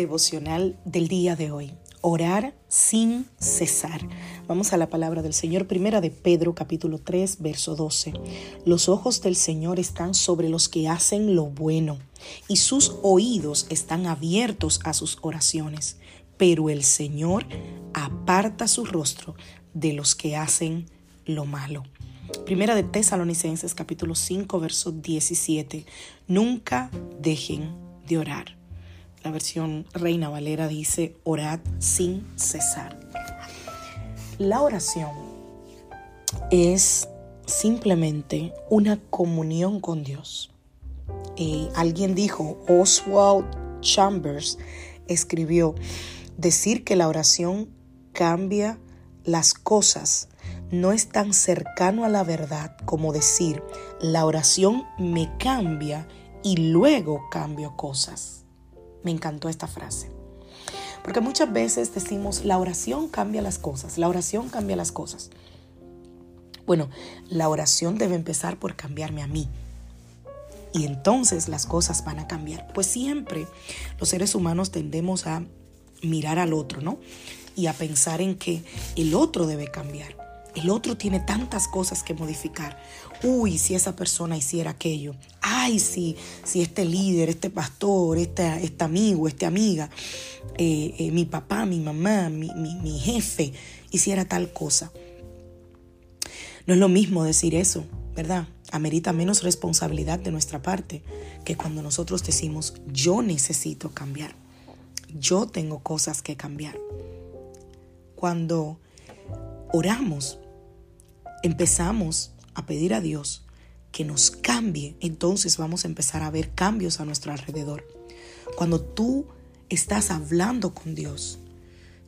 Devocional del día de hoy. Orar sin cesar. Vamos a la palabra del Señor, primera de Pedro capítulo 3, verso 12. Los ojos del Señor están sobre los que hacen lo bueno y sus oídos están abiertos a sus oraciones, pero el Señor aparta su rostro de los que hacen lo malo. Primera de Tesalonicenses capítulo 5, verso 17. Nunca dejen de orar. La versión Reina Valera dice, orad sin cesar. La oración es simplemente una comunión con Dios. Alguien dijo, Oswald Chambers escribió, decir que la oración cambia las cosas no es tan cercano a la verdad como decir, la oración me cambia y luego cambio cosas. Me encantó esta frase. Porque muchas veces decimos, la oración cambia las cosas, la oración cambia las cosas. Bueno, la oración debe empezar por cambiarme a mí. Y entonces las cosas van a cambiar. Pues siempre los seres humanos tendemos a mirar al otro, ¿no? Y a pensar en que el otro debe cambiar. El otro tiene tantas cosas que modificar. Uy, si esa persona hiciera aquello. Ay, si, si este líder, este pastor, este, este amigo, esta amiga, eh, eh, mi papá, mi mamá, mi, mi jefe hiciera tal cosa. No es lo mismo decir eso, ¿verdad? Amerita menos responsabilidad de nuestra parte que cuando nosotros decimos yo necesito cambiar. Yo tengo cosas que cambiar. Cuando oramos, empezamos a pedir a Dios que nos cambie, entonces vamos a empezar a ver cambios a nuestro alrededor. Cuando tú estás hablando con Dios,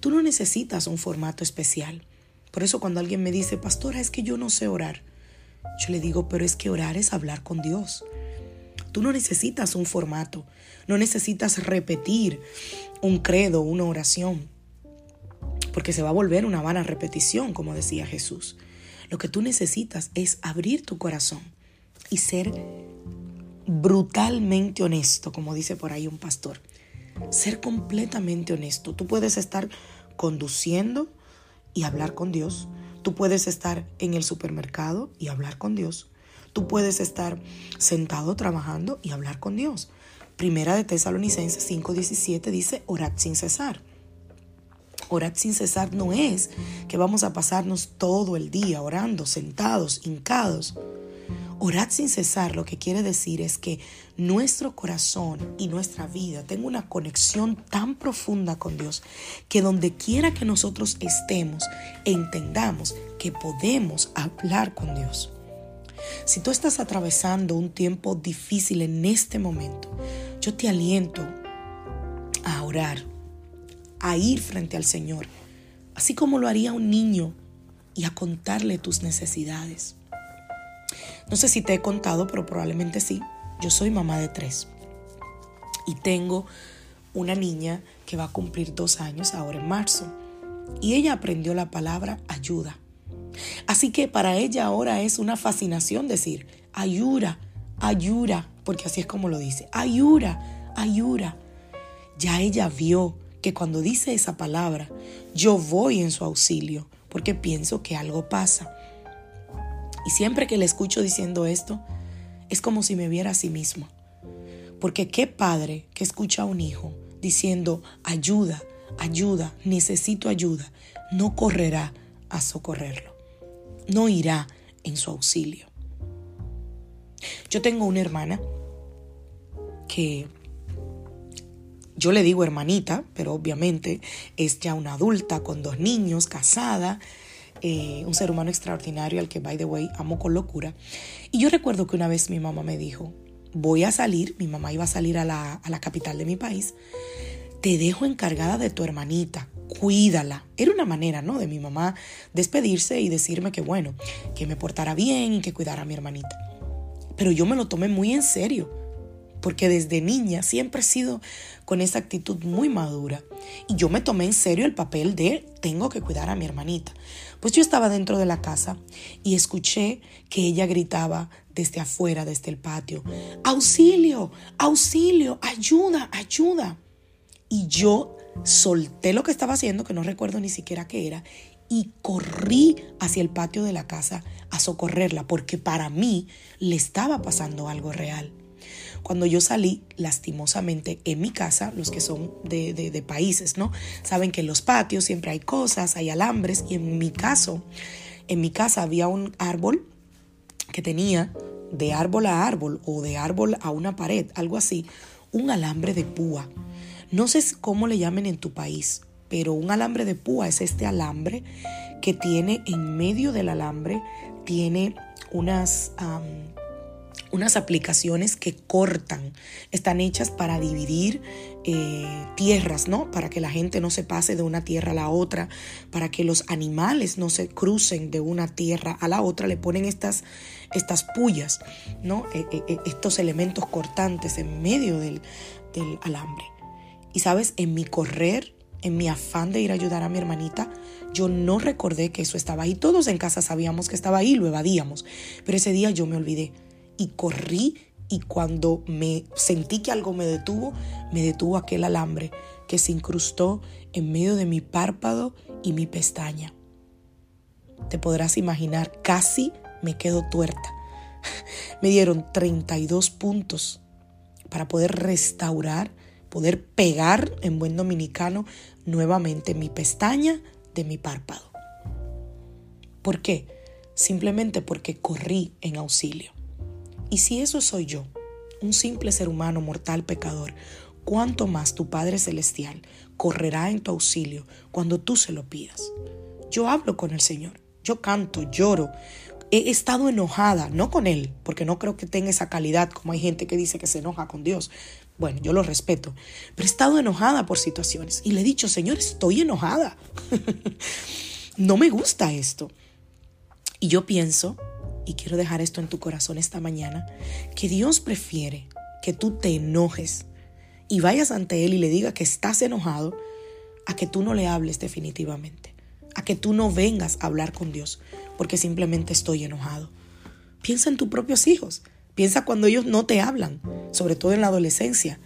tú no necesitas un formato especial. Por eso cuando alguien me dice, pastora, es que yo no sé orar, yo le digo, pero es que orar es hablar con Dios. Tú no necesitas un formato, no necesitas repetir un credo, una oración porque se va a volver una vana repetición, como decía Jesús. Lo que tú necesitas es abrir tu corazón y ser brutalmente honesto, como dice por ahí un pastor. Ser completamente honesto. Tú puedes estar conduciendo y hablar con Dios. Tú puedes estar en el supermercado y hablar con Dios. Tú puedes estar sentado trabajando y hablar con Dios. Primera de Tesalonicenses 5:17 dice, orad sin cesar. Orar sin cesar no es que vamos a pasarnos todo el día orando, sentados, hincados. Orar sin cesar lo que quiere decir es que nuestro corazón y nuestra vida tenga una conexión tan profunda con Dios que donde quiera que nosotros estemos, entendamos que podemos hablar con Dios. Si tú estás atravesando un tiempo difícil en este momento, yo te aliento a orar a ir frente al Señor, así como lo haría un niño, y a contarle tus necesidades. No sé si te he contado, pero probablemente sí. Yo soy mamá de tres y tengo una niña que va a cumplir dos años ahora en marzo. Y ella aprendió la palabra ayuda. Así que para ella ahora es una fascinación decir ayuda, ayuda, porque así es como lo dice, ayuda, ayuda. Ya ella vio que cuando dice esa palabra, yo voy en su auxilio porque pienso que algo pasa. Y siempre que le escucho diciendo esto, es como si me viera a sí mismo. Porque qué padre que escucha a un hijo diciendo, ayuda, ayuda, necesito ayuda, no correrá a socorrerlo, no irá en su auxilio. Yo tengo una hermana que yo le digo hermanita, pero obviamente es ya una adulta con dos niños, casada, eh, un ser humano extraordinario al que, by the way, amo con locura. Y yo recuerdo que una vez mi mamá me dijo, voy a salir, mi mamá iba a salir a la, a la capital de mi país, te dejo encargada de tu hermanita, cuídala. Era una manera, ¿no? De mi mamá despedirse y decirme que, bueno, que me portara bien que cuidara a mi hermanita. Pero yo me lo tomé muy en serio porque desde niña siempre he sido con esa actitud muy madura y yo me tomé en serio el papel de tengo que cuidar a mi hermanita. Pues yo estaba dentro de la casa y escuché que ella gritaba desde afuera, desde el patio, auxilio, auxilio, ayuda, ayuda. Y yo solté lo que estaba haciendo, que no recuerdo ni siquiera qué era, y corrí hacia el patio de la casa a socorrerla, porque para mí le estaba pasando algo real. Cuando yo salí, lastimosamente, en mi casa, los que son de, de, países, ¿no? Saben que en los patios siempre hay cosas, hay alambres, y en mi caso, en mi casa había un árbol que tenía de árbol a árbol o de árbol a una pared, algo así, un alambre de púa. No sé cómo le llamen en tu país, pero un alambre de púa es este alambre que tiene en medio del alambre, tiene unas unas aplicaciones que cortan, están hechas para dividir eh, tierras, ¿no? Para que la gente no se pase de una tierra a la otra, para que los animales no se crucen de una tierra a la otra, le ponen estas, estas pullas, ¿no? Eh, eh, estos elementos cortantes en medio del, del alambre. Y sabes, en mi correr, en mi afán de ir a ayudar a mi hermanita, yo no recordé que eso estaba ahí. Todos en casa sabíamos que estaba ahí, lo evadíamos, pero ese día yo me olvidé y corrí y cuando me sentí que algo me detuvo, me detuvo aquel alambre que se incrustó en medio de mi párpado y mi pestaña. Te podrás imaginar, casi me quedo tuerta. Me dieron 32 puntos para poder restaurar, poder pegar en buen dominicano nuevamente mi pestaña de mi párpado. ¿Por qué? Simplemente porque corrí en auxilio. Y si eso soy yo, un simple ser humano mortal pecador, cuánto más tu Padre Celestial correrá en tu auxilio cuando tú se lo pidas. Yo hablo con el Señor, yo canto, lloro. He estado enojada, no con Él, porque no creo que tenga esa calidad como hay gente que dice que se enoja con Dios. Bueno, yo lo respeto, pero he estado enojada por situaciones y le he dicho, Señor, estoy enojada. no me gusta esto. Y yo pienso y quiero dejar esto en tu corazón esta mañana, que Dios prefiere que tú te enojes y vayas ante Él y le diga que estás enojado, a que tú no le hables definitivamente, a que tú no vengas a hablar con Dios, porque simplemente estoy enojado. Piensa en tus propios hijos, piensa cuando ellos no te hablan, sobre todo en la adolescencia.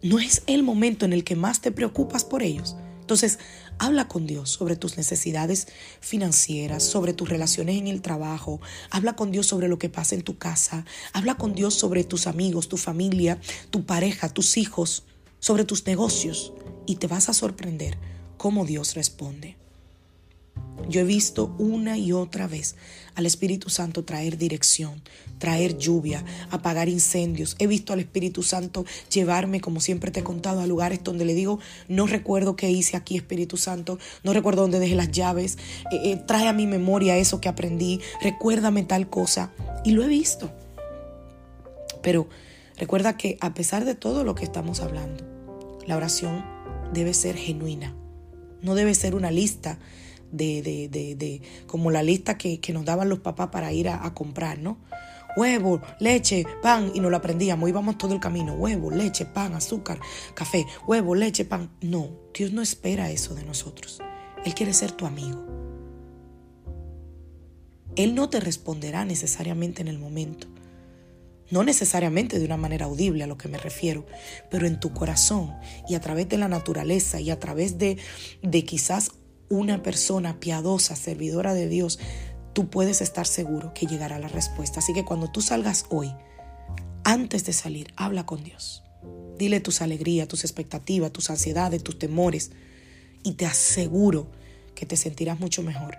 No es el momento en el que más te preocupas por ellos. Entonces, habla con Dios sobre tus necesidades financieras, sobre tus relaciones en el trabajo, habla con Dios sobre lo que pasa en tu casa, habla con Dios sobre tus amigos, tu familia, tu pareja, tus hijos, sobre tus negocios. Y te vas a sorprender cómo Dios responde. Yo he visto una y otra vez al Espíritu Santo traer dirección, traer lluvia, apagar incendios. He visto al Espíritu Santo llevarme, como siempre te he contado, a lugares donde le digo, no recuerdo qué hice aquí, Espíritu Santo, no recuerdo dónde dejé las llaves, eh, eh, trae a mi memoria eso que aprendí, recuérdame tal cosa. Y lo he visto. Pero recuerda que a pesar de todo lo que estamos hablando, la oración debe ser genuina, no debe ser una lista de, de, de, de como la lista que, que, nos daban los papás para ir a, comprar, ¿no? Huevo, leche, pan, y nos lo aprendíamos, íbamos todo el camino, huevo, leche, pan, azúcar, café, huevo, leche, pan. No, Dios no espera eso de nosotros. Él quiere ser tu amigo. Él no te responderá necesariamente en el momento. No necesariamente de una manera audible a lo que me refiero, pero en tu corazón y a través de la naturaleza y a través de, de quizás una persona piadosa, servidora de Dios, tú puedes estar seguro que llegará la respuesta. Así que cuando tú salgas hoy, antes de salir, habla con Dios. Dile tus alegrías, tus expectativas, tus ansiedades, tus temores. Y te aseguro que te sentirás mucho mejor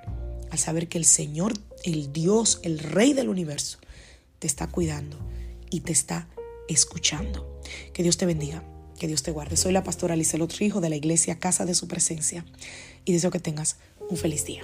al saber que el Señor, el Dios, el Rey del universo, te está cuidando y te está escuchando. Que Dios te bendiga que Dios te guarde. Soy la pastora Lizelot Rijo de la iglesia Casa de Su Presencia y deseo que tengas un feliz día.